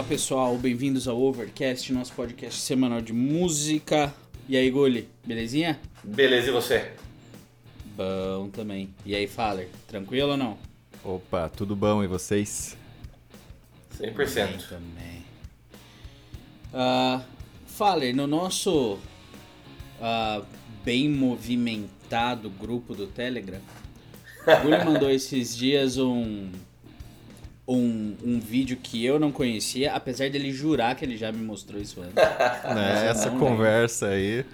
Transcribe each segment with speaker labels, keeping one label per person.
Speaker 1: Fala pessoal, bem-vindos ao Overcast, nosso podcast semanal de música. E aí, Gulli, belezinha?
Speaker 2: Beleza, e você?
Speaker 1: Bom também. E aí, Faller, tranquilo ou não?
Speaker 3: Opa, tudo bom e vocês?
Speaker 2: 100%.
Speaker 1: Bem também. Uh, Faller, no nosso uh, bem movimentado grupo do Telegram, o Gulli mandou esses dias um um, um vídeo que eu não conhecia, apesar dele jurar que ele já me mostrou isso antes.
Speaker 3: né, essa não, conversa né? aí.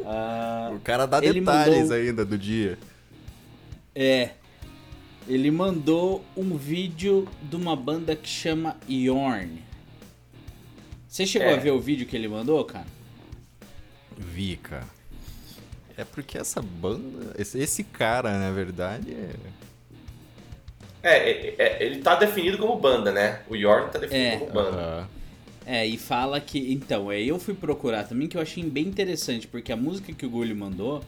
Speaker 1: Uh,
Speaker 3: o cara dá detalhes mandou... ainda do dia.
Speaker 1: É. Ele mandou um vídeo de uma banda que chama Yorn. Você chegou é. a ver o vídeo que ele mandou, cara?
Speaker 3: Vi, cara. É porque essa banda. Esse, esse cara, na verdade, é
Speaker 2: é, é, é, ele tá definido como banda, né? O Yorn tá definido é. como banda.
Speaker 1: É, e fala que. Então, é, eu fui procurar também que eu achei bem interessante, porque a música que o Gulli mandou,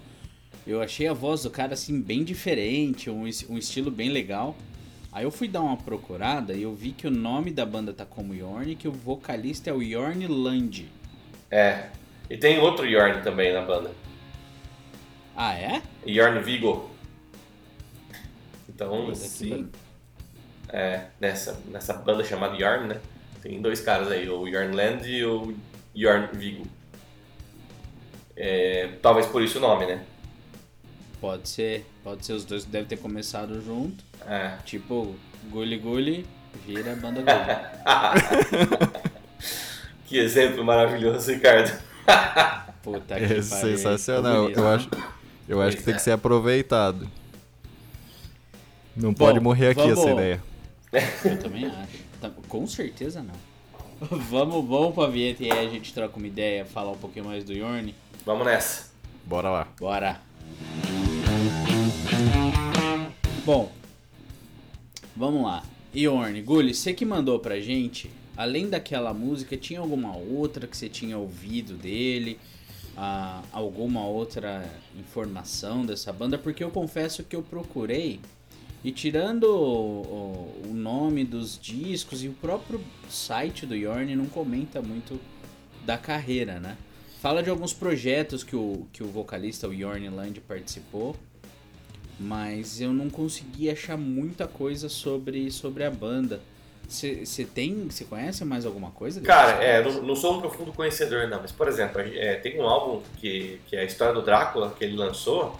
Speaker 1: eu achei a voz do cara assim bem diferente, um, um estilo bem legal. Aí eu fui dar uma procurada e eu vi que o nome da banda tá como Yorn e que o vocalista é o Yorn Land.
Speaker 2: É. E tem outro Yorn também na banda.
Speaker 1: Ah, é?
Speaker 2: Yorn Vigo. Então,
Speaker 1: sim.
Speaker 2: É, nessa, nessa banda chamada Yarn, né? Tem dois caras aí, o Yarnland e o Yarn Vigo. É, talvez por isso o nome, né?
Speaker 1: Pode ser, pode ser, os dois devem ter começado junto.
Speaker 2: É.
Speaker 1: Tipo, Gully Gully vira banda Gully.
Speaker 2: que exemplo maravilhoso, Ricardo.
Speaker 1: Puta que é
Speaker 3: sensacional. Eu acho, eu acho que tem que ser aproveitado. Não Bom, pode morrer aqui vamos... essa ideia.
Speaker 1: Eu também acho. Tá, com certeza não. vamos, vamos pra vinheta e aí a gente troca uma ideia, falar um pouquinho mais do Yorn.
Speaker 2: Vamos nessa.
Speaker 3: Bora lá.
Speaker 1: Bora. Bom, vamos lá. Yorn, Gulli, você que mandou pra gente, além daquela música, tinha alguma outra que você tinha ouvido dele? Ah, alguma outra informação dessa banda? Porque eu confesso que eu procurei e tirando o, o, nome dos discos e o próprio site do Yorn não comenta muito da carreira, né? Fala de alguns projetos que o, que o vocalista, o Yorn Land, participou, mas eu não consegui achar muita coisa sobre, sobre a banda. Você tem, você conhece mais alguma coisa?
Speaker 2: Cara, é, não, não, sou um profundo conhecedor não, mas por exemplo, é, tem um álbum que, que é a história do Drácula que ele lançou,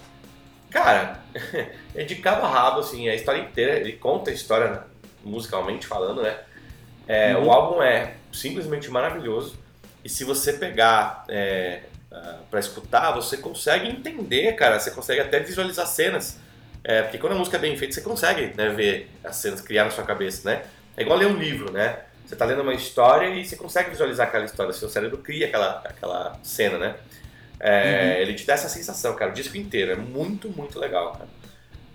Speaker 2: Cara, é de cabo a rabo, assim, a história inteira, ele conta a história musicalmente falando, né? É, uhum. O álbum é simplesmente maravilhoso. E se você pegar é, uh, para escutar, você consegue entender, cara. Você consegue até visualizar cenas. É, porque quando a música é bem feita, você consegue né, ver as cenas criar na sua cabeça, né? É igual ler um livro, né? Você está lendo uma história e você consegue visualizar aquela história. Seu cérebro cria aquela, aquela cena, né? É, uhum. Ele te dá essa sensação, cara, o disco inteiro. É muito, muito legal, cara.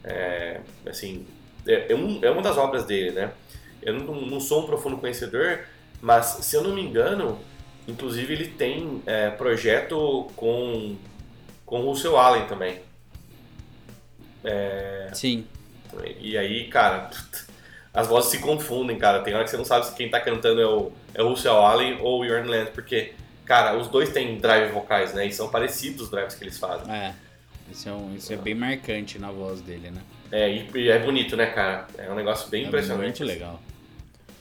Speaker 2: É, assim, é, é, um, é uma das obras dele, né? Eu não, não, sou um profundo conhecedor, mas se eu não me engano, inclusive ele tem é, projeto com, com o Russell Allen também. É,
Speaker 1: Sim.
Speaker 2: E aí, cara, as vozes se confundem, cara. Tem hora que você não sabe se quem tá cantando é o, é o Russell Allen ou o Jordan Land, porque Cara, os dois têm drive vocais, né? E são parecidos os drives que eles fazem.
Speaker 1: É. Isso é, um, isso é bem marcante na voz dele, né?
Speaker 2: É, e, é bonito, né, cara? É um negócio bem é impressionante.
Speaker 1: Muito legal.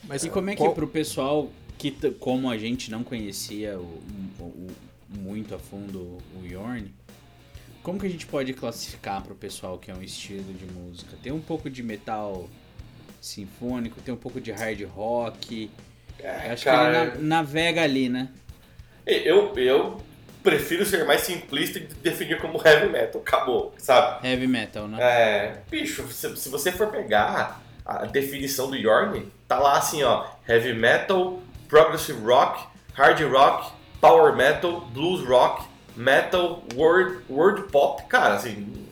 Speaker 1: Mas e como é que qual... pro pessoal que, como a gente não conhecia o, o, o, muito a fundo o Yorn, como que a gente pode classificar pro pessoal que é um estilo de música? Tem um pouco de metal sinfônico, tem um pouco de hard rock. É, acho cara... que ele navega ali, né?
Speaker 2: Eu, eu prefiro ser mais simplista e definir como heavy metal. Acabou, sabe?
Speaker 1: Heavy metal, né?
Speaker 2: É. Bicho, se, se você for pegar a definição do Yorn, tá lá assim, ó. Heavy metal, progressive rock, hard rock, power metal, blues rock, metal, world, world pop. Cara, assim.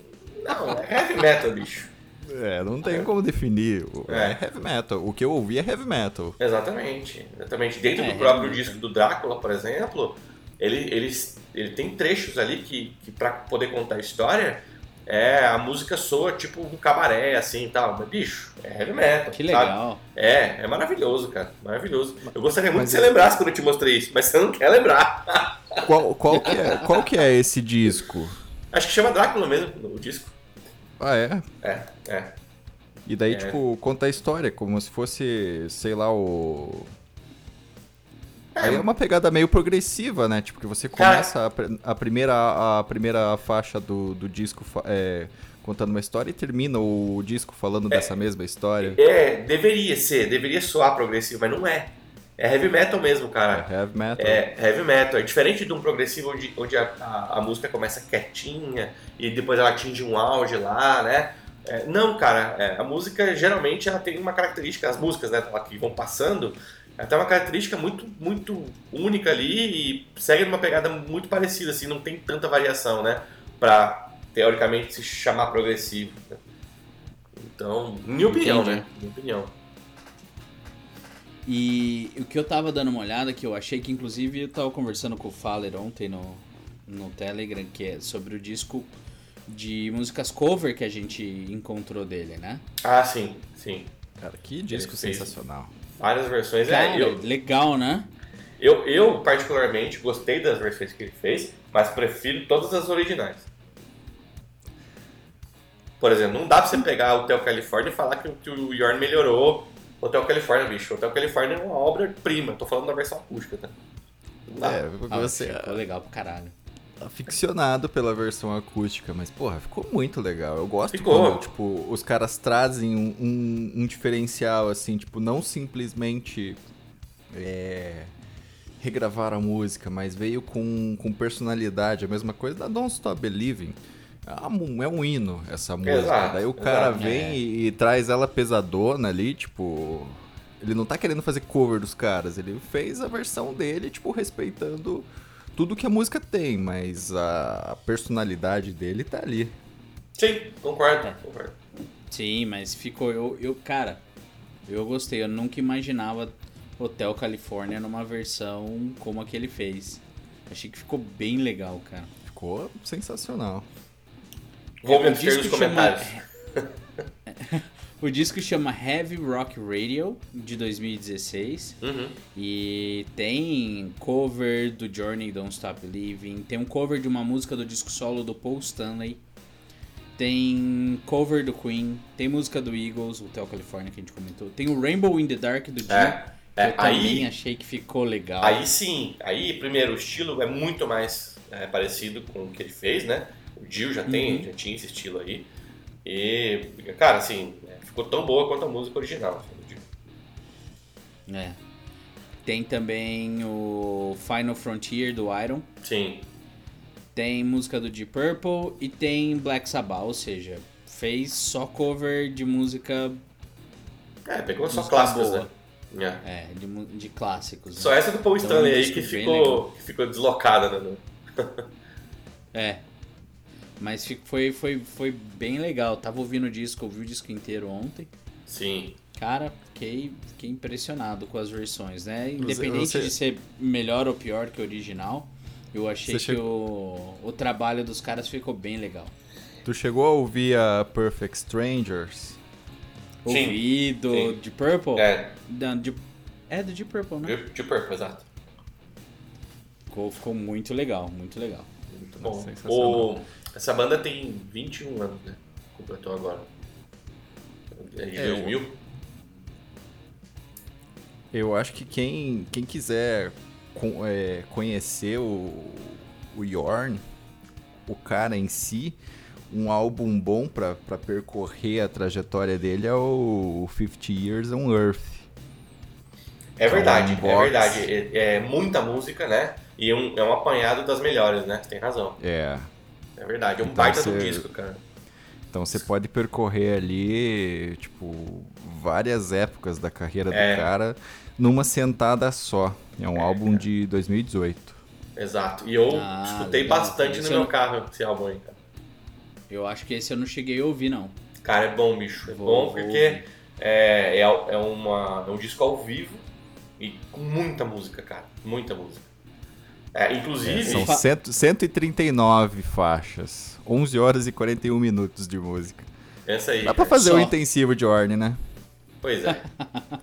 Speaker 2: Não, é heavy metal, bicho.
Speaker 3: É, não tem como definir. É. é. heavy metal. O que eu ouvi é heavy metal.
Speaker 2: Exatamente. Exatamente. Dentro é, do próprio disco do Drácula, por exemplo, ele, ele, ele tem trechos ali que, que para poder contar a história, é, a música soa tipo um cabaré, assim e tal. Mas, bicho, é heavy metal.
Speaker 1: Que
Speaker 2: sabe?
Speaker 1: legal.
Speaker 2: É, é maravilhoso, cara. Maravilhoso. Eu gostaria muito
Speaker 3: Mas
Speaker 2: que você
Speaker 3: é-
Speaker 2: lembrasse quando eu te mostrei isso, mas você não quer lembrar.
Speaker 3: Qual, qual, que é, qual que é esse disco?
Speaker 2: Acho que chama Drácula mesmo, o disco.
Speaker 3: Ah, é?
Speaker 2: É, é.
Speaker 3: E daí,
Speaker 2: É.
Speaker 3: tipo, conta a história, como se fosse, sei lá, o. Aí é uma pegada meio progressiva, né? Tipo, que você começa a, a primeira, a primeira faixa do, do disco é, contando uma história e termina o disco falando dessa mesma história.
Speaker 2: É, deveria ser, deveria soar progressivo, mas não é. É heavy metal mesmo, cara.
Speaker 3: É heavy metal.
Speaker 2: É heavy metal. É diferente de um progressivo onde, onde a, a, a música começa quietinha e depois ela atinge um auge lá, né? É, não, cara, é, a música geralmente ela tem uma característica, as músicas né, que vão passando, ela tem uma característica muito, muito única ali e segue numa pegada muito parecida, assim, não tem tanta variação, né? Pra teoricamente se chamar progressivo. Então, minha opinião,
Speaker 1: Entendi.
Speaker 2: né? Minha opinião.
Speaker 1: E o que eu tava dando uma olhada, que eu achei que inclusive eu tava conversando com o Faller ontem no, no Telegram, que é sobre o disco de músicas cover que a gente encontrou dele, né?
Speaker 2: Ah, sim, sim.
Speaker 3: Cara, que disco sensacional.
Speaker 2: Várias versões.
Speaker 1: Cara,
Speaker 2: é, eu,
Speaker 1: legal, né?
Speaker 2: Eu, eu, particularmente, gostei das versões que ele fez, mas prefiro todas as originais. Por exemplo, não dá pra você pegar o Hotel California e falar que, o- que o Yorn melhorou Hotel California, bicho. O Hotel California é uma obra-prima. Tô falando da versão acústica, tá? Não dá.
Speaker 3: É,
Speaker 1: Ah,
Speaker 3: você
Speaker 1: ficou legal pra caralho.
Speaker 3: é aficionado pela versão acústica, mas, porra, ficou muito legal. Eu gosto
Speaker 2: Ficou.
Speaker 3: quando, tipo, os caras trazem um, um- um diferencial, assim, tipo, não simplesmente é, regravar a música, mas veio com, com personalidade. A mesma coisa da Don't Stop Believing. É um, é um hino essa música.
Speaker 2: Exato,
Speaker 3: Daí o cara
Speaker 2: exato.
Speaker 3: vem
Speaker 1: É.
Speaker 3: e, e traz ela pesadona ali, tipo. Ele não tá querendo fazer cover dos caras, ele fez a versão dele, tipo, respeitando tudo que a música tem, mas a, personalidade dele tá ali.
Speaker 2: Sim, concordo, concordo.
Speaker 1: Sim, mas ficou. Eu, eu, cara, eu gostei. Eu nunca imaginava Hotel California numa versão como a que ele fez. Achei que ficou bem legal, cara.
Speaker 3: Ficou sensacional.
Speaker 2: Vou
Speaker 1: O
Speaker 2: me abster
Speaker 1: disco
Speaker 2: dos
Speaker 1: chama-
Speaker 2: comentários.
Speaker 1: O disco chama Heavy Rock Radio, de 2016.
Speaker 2: Uhum.
Speaker 1: E tem cover do Journey Don't Stop Believing. Tem um cover de uma música do disco solo do Paul Stanley. Tem cover do Queen. Tem música do Eagles, o Hotel California que a gente comentou. Tem o Rainbow in the Dark do Dio.
Speaker 2: É, é,
Speaker 1: eu também
Speaker 2: aí-
Speaker 1: achei que ficou legal.
Speaker 2: Aí sim, aí primeiro o estilo é muito mais é, parecido com o que ele fez, né? O Dio já tem,
Speaker 1: Uhum.
Speaker 2: já tinha esse estilo aí. E, cara, assim, é, ficou tão boa quanto a música original. assim, do Dio.
Speaker 1: É. Tem também o Final Frontier do Iron.
Speaker 2: Sim,
Speaker 1: Tem música do Deep Purple e tem Black Sabbath, ou seja, fez só cover de música
Speaker 2: é, pegou só clássicos,
Speaker 1: boa.
Speaker 2: né? É.
Speaker 1: é, de, de clássicos. né?
Speaker 2: Só essa do Paul
Speaker 1: Então,
Speaker 2: Stanley aí que ficou, que ficou deslocada, né?
Speaker 1: É. Mas foi, foi, foi bem legal. Tava ouvindo o disco, ouvi o disco inteiro ontem.
Speaker 2: Sim.
Speaker 1: Cara, fiquei, fiquei impressionado com as versões, né? Independente
Speaker 3: você-
Speaker 1: de ser melhor ou pior que o original, eu achei
Speaker 3: Você
Speaker 1: que
Speaker 3: chegou-
Speaker 1: o, o trabalho dos caras ficou bem legal.
Speaker 3: Tu chegou a ouvir a Perfect Strangers?
Speaker 2: Sim,
Speaker 1: Ouvi do
Speaker 2: sim.
Speaker 1: de Purple?
Speaker 2: É,
Speaker 1: Da- de- é do Deep Purple, né?
Speaker 2: Deep Deep Purple, exato.
Speaker 1: Ficou, ficou muito legal, muito legal.
Speaker 2: Muito bom.
Speaker 3: Sensacional.
Speaker 2: O, essa banda tem 21 anos, né? Completou agora. É de
Speaker 3: É,
Speaker 2: 2000?
Speaker 3: Eu acho que quem, quem quiser con- é, conhecer o, o Yorn, o cara em si, um álbum bom pra pra percorrer a trajetória dele é o 50 Years on Earth.
Speaker 2: É verdade, é
Speaker 3: Box.
Speaker 2: verdade. É, é muita música, né? E um- é um apanhado das melhores, né? Tem razão.
Speaker 3: É.
Speaker 2: É verdade. É um
Speaker 3: Então
Speaker 2: baita do
Speaker 3: você-
Speaker 2: disco, cara.
Speaker 3: Então você pode percorrer ali, tipo, várias épocas da carreira
Speaker 2: É.
Speaker 3: do cara numa sentada só. É um
Speaker 2: É,
Speaker 3: álbum
Speaker 2: cara.
Speaker 3: de 2018.
Speaker 2: Exato. E eu
Speaker 1: Ah,
Speaker 2: escutei
Speaker 1: legal.
Speaker 2: bastante no
Speaker 1: Isso
Speaker 2: meu
Speaker 1: eu-
Speaker 2: carro esse álbum aí, cara.
Speaker 1: Eu acho que esse eu não cheguei a ouvir, não.
Speaker 2: Cara, é bom, bicho. É
Speaker 1: Vou-
Speaker 2: bom
Speaker 1: vou
Speaker 2: porque é, é, é, uma, é um disco ao vivo e com muita música, cara. Muita música. É, inclusive.
Speaker 3: São cento- 139 faixas. 11 horas e 41 minutos de música.
Speaker 2: Essa aí.
Speaker 3: Dá pra fazer
Speaker 1: Só.
Speaker 3: um intensivo de Orne, né?
Speaker 2: Pois é.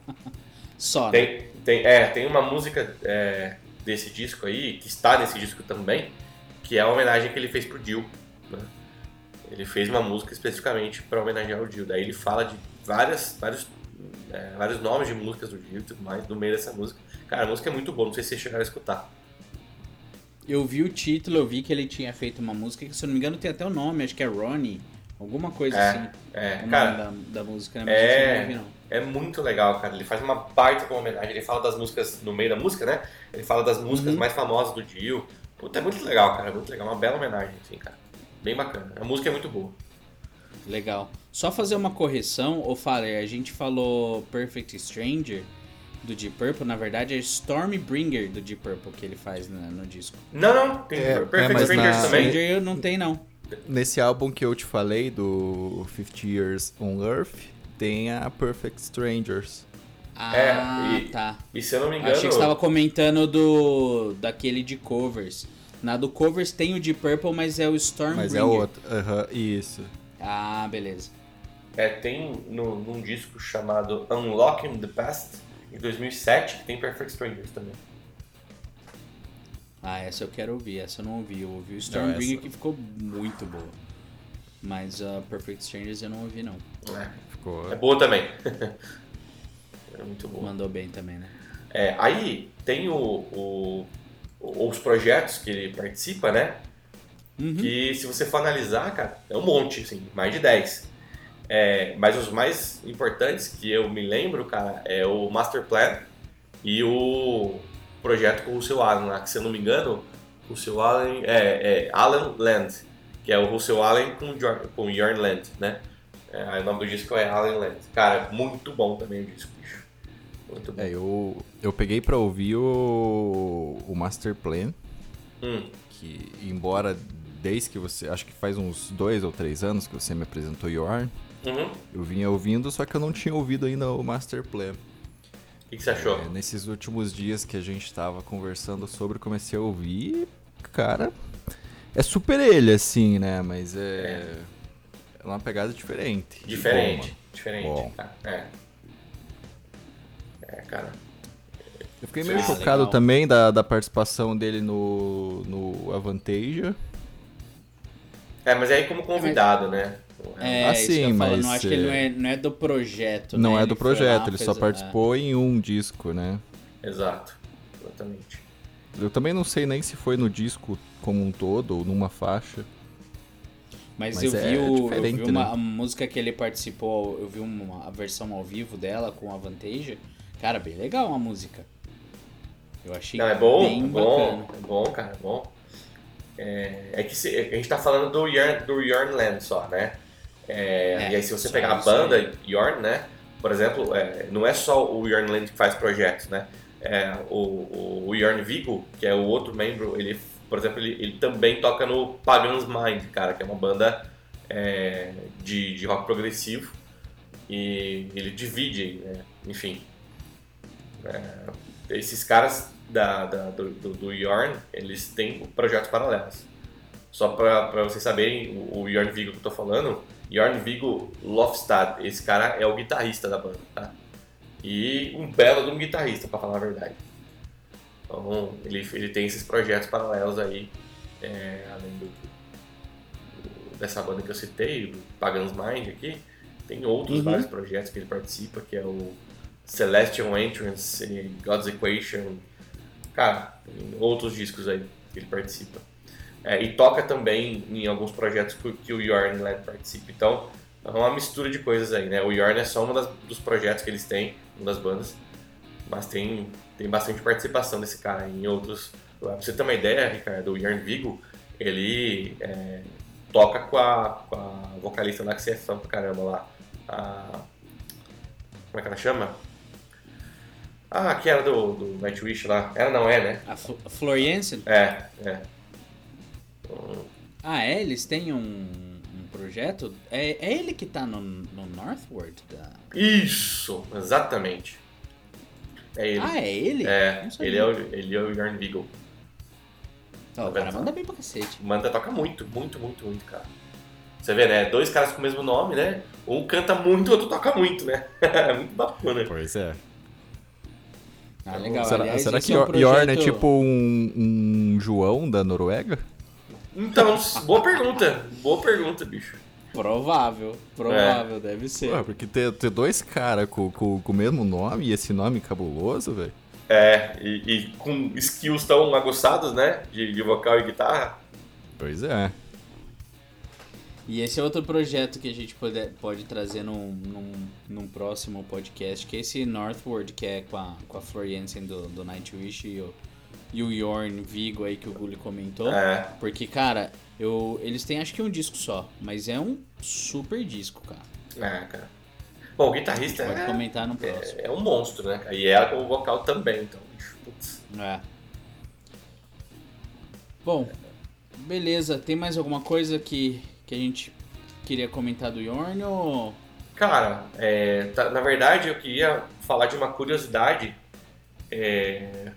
Speaker 1: Só, né?
Speaker 2: Tem, tem, é, tem uma música é, desse disco aí, que está nesse disco também, que é a homenagem que ele fez pro Dio. né? Ele fez uma música especificamente para homenagear o Dio. Daí ele fala de várias, vários, é, vários nomes de músicas do Dio e tudo mais no meio dessa música. Cara, a música é muito boa, não sei se vocês chegaram a escutar.
Speaker 1: Eu vi o título, eu vi que ele tinha feito uma música que, se eu não me engano, tem até o nome, acho que é Ronnie. Alguma coisa
Speaker 2: É,
Speaker 1: assim.
Speaker 2: é, cara,
Speaker 1: da, da música, né? Eu não
Speaker 2: é,
Speaker 1: não.
Speaker 2: é muito legal, cara. Ele faz uma de uma homenagem. Ele fala das músicas no meio da música, né? Ele fala das músicas
Speaker 1: Uhum.
Speaker 2: mais famosas do Dio. Puta, é muito legal, cara. É muito legal. Uma bela homenagem, assim, cara. Bem bacana. A música é muito boa.
Speaker 1: Legal. Só fazer uma correção, ou falei, a gente falou Perfect Stranger do Deep Purple, na verdade é Stormbringer do Deep Purple que ele faz na- no disco.
Speaker 2: Não, não. Tem
Speaker 3: É, é,
Speaker 2: Perfect
Speaker 3: mas
Speaker 2: Strangers
Speaker 3: na-
Speaker 2: também.
Speaker 1: Stranger eu não tem não.
Speaker 3: Nesse álbum que eu te falei, do 50 Years on Earth, tem a Perfect Strangers.
Speaker 1: Ah,
Speaker 2: É, e-
Speaker 1: tá.
Speaker 2: E se eu não me engano.
Speaker 1: Achei que você estava comentando do daquele de covers. Na do covers tem o Deep Purple, mas é o Stormbringer.
Speaker 3: Mas é outro. Aham, isso.
Speaker 1: Ah, beleza.
Speaker 2: É, tem no, num disco chamado Unlocking the Past, em 2007, que tem Perfect Strangers também.
Speaker 1: Ah, essa eu quero ouvir, essa eu não ouvi. Eu ouvi o Stormbringer
Speaker 3: essa-
Speaker 1: que ficou muito boa. Mas a Perfect Strangers eu não ouvi não.
Speaker 2: É,
Speaker 3: Ficou.
Speaker 2: é boa também. é muito boa.
Speaker 1: Mandou bem também, né?
Speaker 2: É, aí tem o, o- os projetos que ele participa, né?
Speaker 1: Uhum.
Speaker 2: Que se você for analisar, cara, é um monte, assim, mais de 10. É, mas os mais importantes que eu me lembro, cara, é o Master Plan e o projeto com o Russell Allen lá, que se eu não me engano, o Russell Allen é, é Alan Land, que é o Russell Allen com, com Jorn Land, né? É, aí o nome do disco é Alan Land. Cara, muito bom também o disco, bicho. Muito bom.
Speaker 3: É, eu, eu peguei pra ouvir o, o Master Plan,
Speaker 2: Hum,
Speaker 3: que embora desde que você, acho que faz uns dois ou três anos que você me apresentou Yorn,
Speaker 2: uhum.
Speaker 3: eu vinha ouvindo, só que eu não tinha ouvido ainda o Master Plan.
Speaker 2: O que, que você achou?
Speaker 3: É, nesses últimos dias que a gente tava conversando sobre, comecei a ouvir, cara, é super ele, assim, né? Mas é, é uma pegada diferente.
Speaker 2: Diferente,
Speaker 3: Bom,
Speaker 2: diferente,
Speaker 3: Bom.
Speaker 2: cara. É. É, cara.
Speaker 3: Eu fiquei meio
Speaker 1: Ah,
Speaker 3: chocado
Speaker 1: legal.
Speaker 3: também da, da participação dele no, no Avantasia.
Speaker 2: É, mas aí como convidado, né?
Speaker 1: É, isso que eu
Speaker 3: sim,
Speaker 1: ia falar,
Speaker 3: mas,
Speaker 1: não acho que ele não
Speaker 3: é,
Speaker 1: é, não é do projeto,
Speaker 3: Não
Speaker 1: né?
Speaker 3: é do
Speaker 1: lá,
Speaker 3: projeto, ele
Speaker 1: fez
Speaker 3: só
Speaker 1: a-
Speaker 3: participou em um disco, né?
Speaker 2: Exato. Exatamente.
Speaker 3: Eu também não sei nem se foi no disco como um todo ou numa faixa.
Speaker 1: Mas,
Speaker 3: Mas
Speaker 1: eu,
Speaker 3: é
Speaker 1: vi o, eu vi
Speaker 3: diferente,
Speaker 1: uma
Speaker 3: né?
Speaker 1: a música que ele participou, eu vi uma a versão ao vivo dela com a Vantage. Cara, bem legal a música. Eu achei
Speaker 2: Não, é bom,
Speaker 1: bem
Speaker 2: é bom,
Speaker 1: bacana.
Speaker 2: é bom, cara, é bom. É, é que se- a gente tá falando do Yarn, do Yarn Land só, né? É,
Speaker 1: É,
Speaker 2: e aí se você pegar a
Speaker 1: aí.
Speaker 2: banda Yarn, né? Por exemplo, é, não é só o Yarn Land que faz projetos, né? É, o, o, Yarn Vigo, que é o outro membro, ele, por exemplo, ele, ele também toca no Pagan's Mind, cara, que é uma banda é, de, de rock progressivo. E ele divide, né? enfim. É, esses caras da, da- do, do, do Yorn, eles têm projetos paralelos. Só pra, pra vocês saberem, o, o Yorn Vigo que eu tô falando, Yorn Vigo Lofstad, esse cara é o guitarrista da banda, tá? E um belo de um guitarrista, pra falar a verdade. Então, ele, ele tem esses projetos paralelos aí, é, além do, do- dessa banda que eu citei, do Pagan's Mind aqui, tem outros
Speaker 1: Uhum.
Speaker 2: vários projetos que ele participa, que é o Celestial Entrance, God's Equation, cara, tem outros discos aí que ele participa. É, e toca também em alguns projetos que, o Yorn Land participa. Então, é uma mistura de coisas aí, né? O Yorn é só um das- dos projetos que eles têm, uma das bandas, mas tem, tem bastante participação desse cara em outros. Pra você ter uma ideia, Ricardo, o Yorn Vigo, ele é, toca com a, com a vocalista lá que você é fã pra caramba lá. A, como é que ela chama? Ah, que era do, do Nightwish lá. Ela não é, né?
Speaker 1: A Floriansen?
Speaker 2: É, é.
Speaker 1: Ah, é? Eles têm um, um projeto? É, é ele que tá no, no Northward? Da...
Speaker 2: Isso, exatamente. É ele.
Speaker 1: Ah, é ele?
Speaker 2: é, ele é, o, ele é o Jorn Beagle.
Speaker 1: Ó, o cara manda bem pra cacete.
Speaker 2: Manda, toca muito, muito, muito, muito, cara. Você vê, né? Dois caras com o mesmo nome, né? Um canta muito, o outro toca muito, né? É muito bacana.
Speaker 3: Pois é.
Speaker 1: Ah, legal.
Speaker 3: Será,
Speaker 1: Aliás,
Speaker 3: será que
Speaker 1: é um
Speaker 3: é
Speaker 1: projeto-
Speaker 3: tipo um, um João da Noruega?
Speaker 2: Então, boa pergunta. Boa pergunta, bicho.
Speaker 1: Provável, provável, deve ser.
Speaker 3: Ué, porque ter, ter dois caras com, com, com o mesmo nome e esse nome cabuloso, velho.
Speaker 2: É, e, e com skills tão aguçados, né? De, de vocal e guitarra.
Speaker 3: Pois é.
Speaker 1: E esse é outro projeto que a gente pode, pode trazer num, num, num próximo podcast, que é esse Northward, que é com a, com a Floriansen do, do Nightwish e o, e o Yorn Vigo aí que o Gulli comentou.
Speaker 2: É.
Speaker 1: Porque, cara, eu, eles têm acho que um disco só, mas é um super disco, cara.
Speaker 2: É, cara. Bom, o guitarrista
Speaker 1: Pode
Speaker 2: é,
Speaker 1: comentar no próximo.
Speaker 2: é, é um monstro, né? E ela com o vocal também, então, putz.
Speaker 1: É. Bom, beleza. Tem mais alguma coisa que, que a gente queria comentar do Yorn ou...
Speaker 2: Cara, é, tá- na verdade eu queria falar de uma curiosidade. É,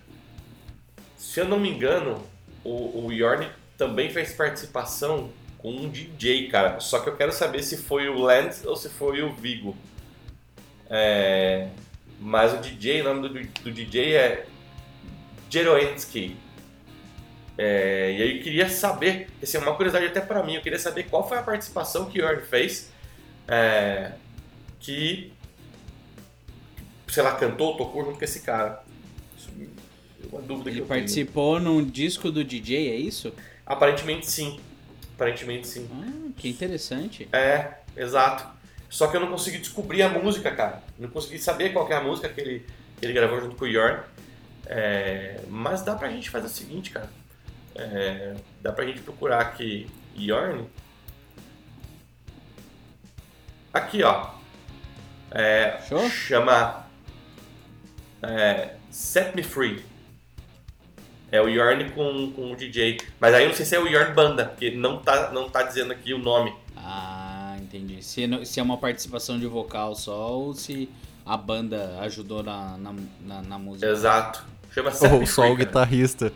Speaker 2: se eu não me engano, o, o Yorn também fez participação com um DJ, cara. Só que eu quero saber se foi o Lance ou se foi o Vigo. É, mas o DJ, o nome do, do DJ é Jeroensky. É, e aí eu queria saber, essa é uma curiosidade até pra mim, eu queria saber qual foi a participação que o Yorn fez. É, que, sei lá, cantou, tocou junto com esse cara. Dúvida que
Speaker 1: Ele
Speaker 2: eu tenho.
Speaker 1: participou num disco do DJ, é isso?
Speaker 2: Aparentemente sim. Aparentemente sim.
Speaker 1: Ah, que interessante.
Speaker 2: É, exato. Só que eu não consegui descobrir a música, cara. Não consegui saber qual que é a música que ele, que ele gravou junto com o Yorn. É, mas dá pra gente fazer o seguinte, cara. É, dá pra gente procurar aqui Yorn. Aqui, ó. É, chama é, Set Me Free. É o Yorn com, com o DJ. Mas aí eu não sei se é o Yorn Banda, porque não tá, não tá dizendo aqui o nome.
Speaker 1: Ah, entendi. Se, não- se é uma participação de vocal só ou se a banda ajudou na, na, na, na música.
Speaker 2: Exato. Chama
Speaker 3: Ou só o guitarrista.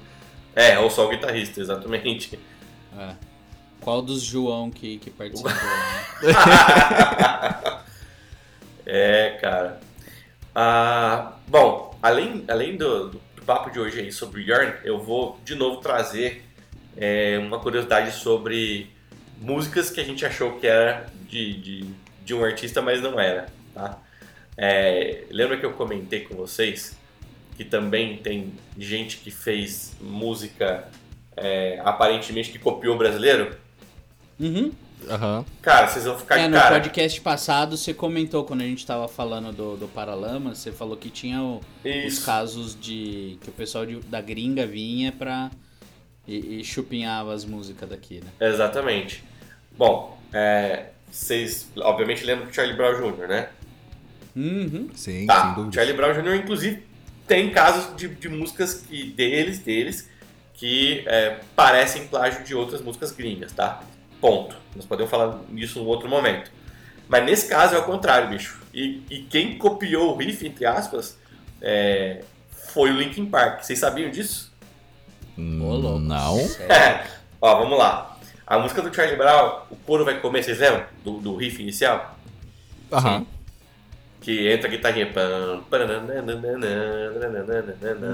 Speaker 2: É, ou só o guitarrista, exatamente.
Speaker 1: É. Qual dos João que, que participou? né?
Speaker 2: É, cara. Ah, bom, além, além do, do papo de hoje aí sobre Yarn, eu vou de novo trazer é, uma curiosidade sobre músicas que a gente achou que era de, de, de um artista, mas não era, tá? É, lembra que eu comentei com vocês que também tem gente que fez música é, aparentemente que copiou brasileiro?
Speaker 1: Uhum.
Speaker 3: Aham.
Speaker 2: Cara, vocês vão ficar
Speaker 1: É,
Speaker 2: de
Speaker 1: no
Speaker 2: cara.
Speaker 1: podcast passado você comentou quando a gente tava falando do, do Paralama, você falou que tinha o- os casos de que o pessoal de- da gringa vinha pra e, e chupinhava as músicas daqui, né?
Speaker 2: Exatamente. Bom, é, vocês obviamente lembram do Charlie Brown Jr., né?
Speaker 1: Uhum.
Speaker 3: Sim, sem
Speaker 2: Tá.
Speaker 3: dúvida.
Speaker 2: Charlie Brown Jr., inclusive, tem casos de, de músicas que deles, deles, que é, parecem plágio de outras músicas gringas, tá? Ponto. Nós podemos falar nisso em outro momento. Mas nesse caso é o contrário, bicho. E, e quem copiou o riff, entre aspas, é, foi o Linkin Park. Vocês sabiam disso?
Speaker 3: Hum,
Speaker 1: louco.
Speaker 3: Não.
Speaker 1: Sério?
Speaker 2: Ó, vamos lá. A música do Charlie Brown, o coro vai comer, vocês lembram? Do, do riff inicial?
Speaker 3: Aham.
Speaker 2: Que entra a guitarrinha.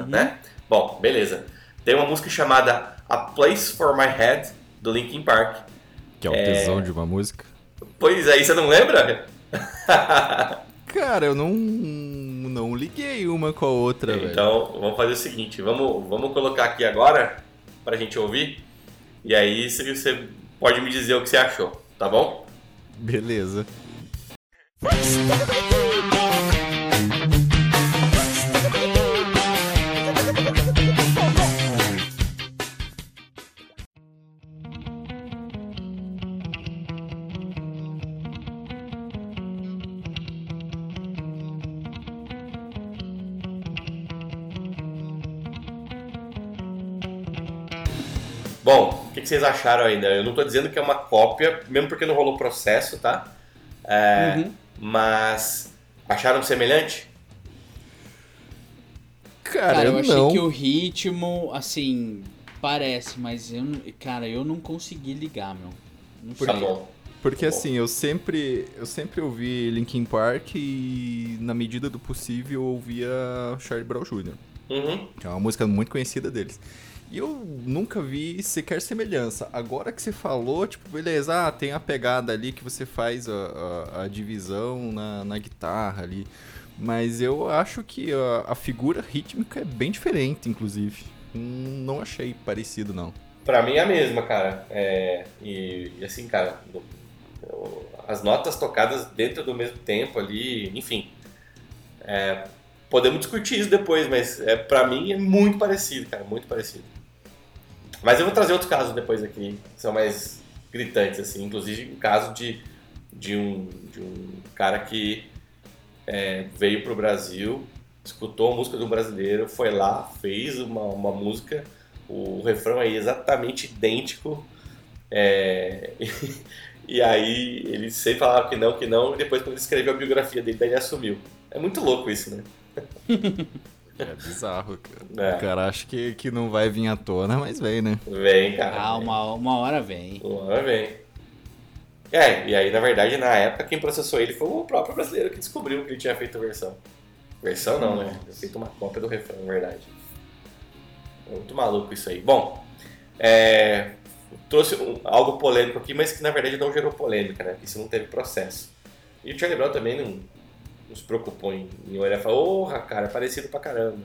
Speaker 2: Né? Bom, beleza. Tem uma música chamada A Place for My Head, do Linkin Park.
Speaker 3: Que é o
Speaker 2: É.
Speaker 3: tesão de uma música.
Speaker 2: Pois é, você não lembra?
Speaker 3: Cara, eu não, não liguei uma com a outra, velho.
Speaker 2: então, vamos fazer o seguinte: vamos, vamos colocar aqui agora pra gente ouvir. E aí você- você pode me dizer o que você achou, tá bom?
Speaker 3: Beleza.
Speaker 2: Que que vocês acharam ainda? Eu não tô dizendo que é uma cópia, mesmo porque não rolou processo, tá? É,
Speaker 1: Uhum.
Speaker 2: Mas acharam semelhante?
Speaker 3: Cara,
Speaker 1: Cara, eu achei
Speaker 3: não.
Speaker 1: que o ritmo, assim, Parece, mas eu, não- cara, eu não consegui ligar, meu. Não
Speaker 2: Tá
Speaker 1: sei.
Speaker 2: bom.
Speaker 3: Porque
Speaker 2: Bom.
Speaker 3: assim, eu sempre, eu sempre ouvi Linkin Park e, na medida do possível, eu ouvia Charlie Brown Jr.,
Speaker 2: Uhum.
Speaker 3: que é uma música muito conhecida deles. E eu nunca vi sequer semelhança. Agora que você falou, tipo, beleza, ah, tem a pegada ali que você faz a, a- a divisão na, na guitarra ali. Mas eu acho que a, a figura rítmica é bem diferente, inclusive. Não achei parecido, não.
Speaker 2: Pra mim é a mesma, cara. É, e, e assim, cara, as notas tocadas dentro do mesmo tempo ali, enfim. É, podemos discutir isso depois, mas é, pra mim é muito parecido, cara, muito parecido. Mas eu vou trazer outros casos depois aqui, que são mais gritantes, assim. Inclusive um caso de, de, um, de um cara que é, veio pro Brasil, escutou a música do brasileiro, foi lá, fez uma, uma música o refrão é exatamente idêntico. é, e aí ele sempre falava que não, que não, e depois quando ele escreveu a biografia dele, daí ele assumiu. É muito louco isso, né?
Speaker 3: É bizarro, cara.
Speaker 2: É.
Speaker 3: O cara acha que, que não vai vir à tona, mas vem, né?
Speaker 2: Vem, cara.
Speaker 1: Ah,
Speaker 2: vem.
Speaker 1: uma, uma hora vem.
Speaker 2: Uma hora vem. É, e aí na verdade na época quem processou ele foi o próprio brasileiro que descobriu que ele tinha feito a versão. Versão não, né? Feito uma cópia do refrão, na verdade. É Muito maluco isso aí. Bom, é, trouxe um- algo polêmico aqui, mas que na verdade não gerou polêmica, né? Porque isso não teve processo. E o Charlie Brown também não, não se preocupou em, em olhar e falar, porra, cara, é parecido pra caramba.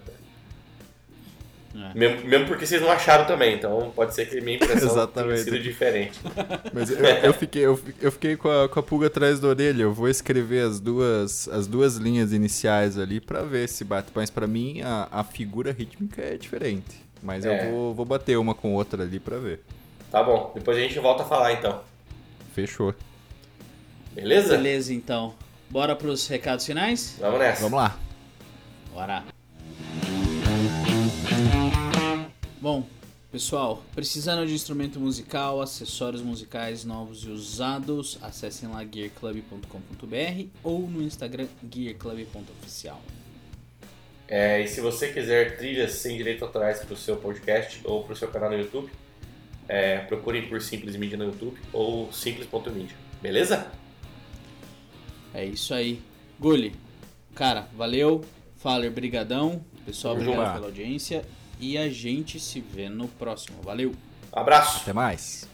Speaker 1: É.
Speaker 2: Mesmo, mesmo porque vocês não acharam também, então pode ser que a minha impressão tenha
Speaker 3: Exatamente.
Speaker 2: sido diferente.
Speaker 3: Mas eu, eu fiquei, eu, eu fiquei com, a, com a pulga atrás da orelha. Eu vou escrever as duas, as duas linhas iniciais ali pra ver se bate. Mas pra mim a, a figura rítmica é diferente. Mas
Speaker 2: É.
Speaker 3: eu vou, vou bater uma com outra ali pra ver.
Speaker 2: Tá bom, depois a gente volta a falar então.
Speaker 3: Fechou.
Speaker 2: Beleza?
Speaker 1: Beleza, então. Bora pros recados finais?
Speaker 2: Vamos nessa.
Speaker 3: Vamos lá.
Speaker 1: Bora. Bom, pessoal, precisando de instrumento musical, acessórios musicais novos e usados, acessem lá gearclub.com.br ou no Instagram gearclub.oficial.
Speaker 2: É, e se você quiser trilhas sem direitos autorais para o seu podcast ou para o seu canal no YouTube, é, procurem por Simples Mídia no YouTube ou simples.mídia. Beleza?
Speaker 1: É isso aí. Gulli, cara, valeu. Faler, brigadão. Pessoal,
Speaker 2: Tamo
Speaker 1: obrigado pela audiência. E a gente se vê no próximo. Valeu!
Speaker 2: Abraço!
Speaker 3: Até mais.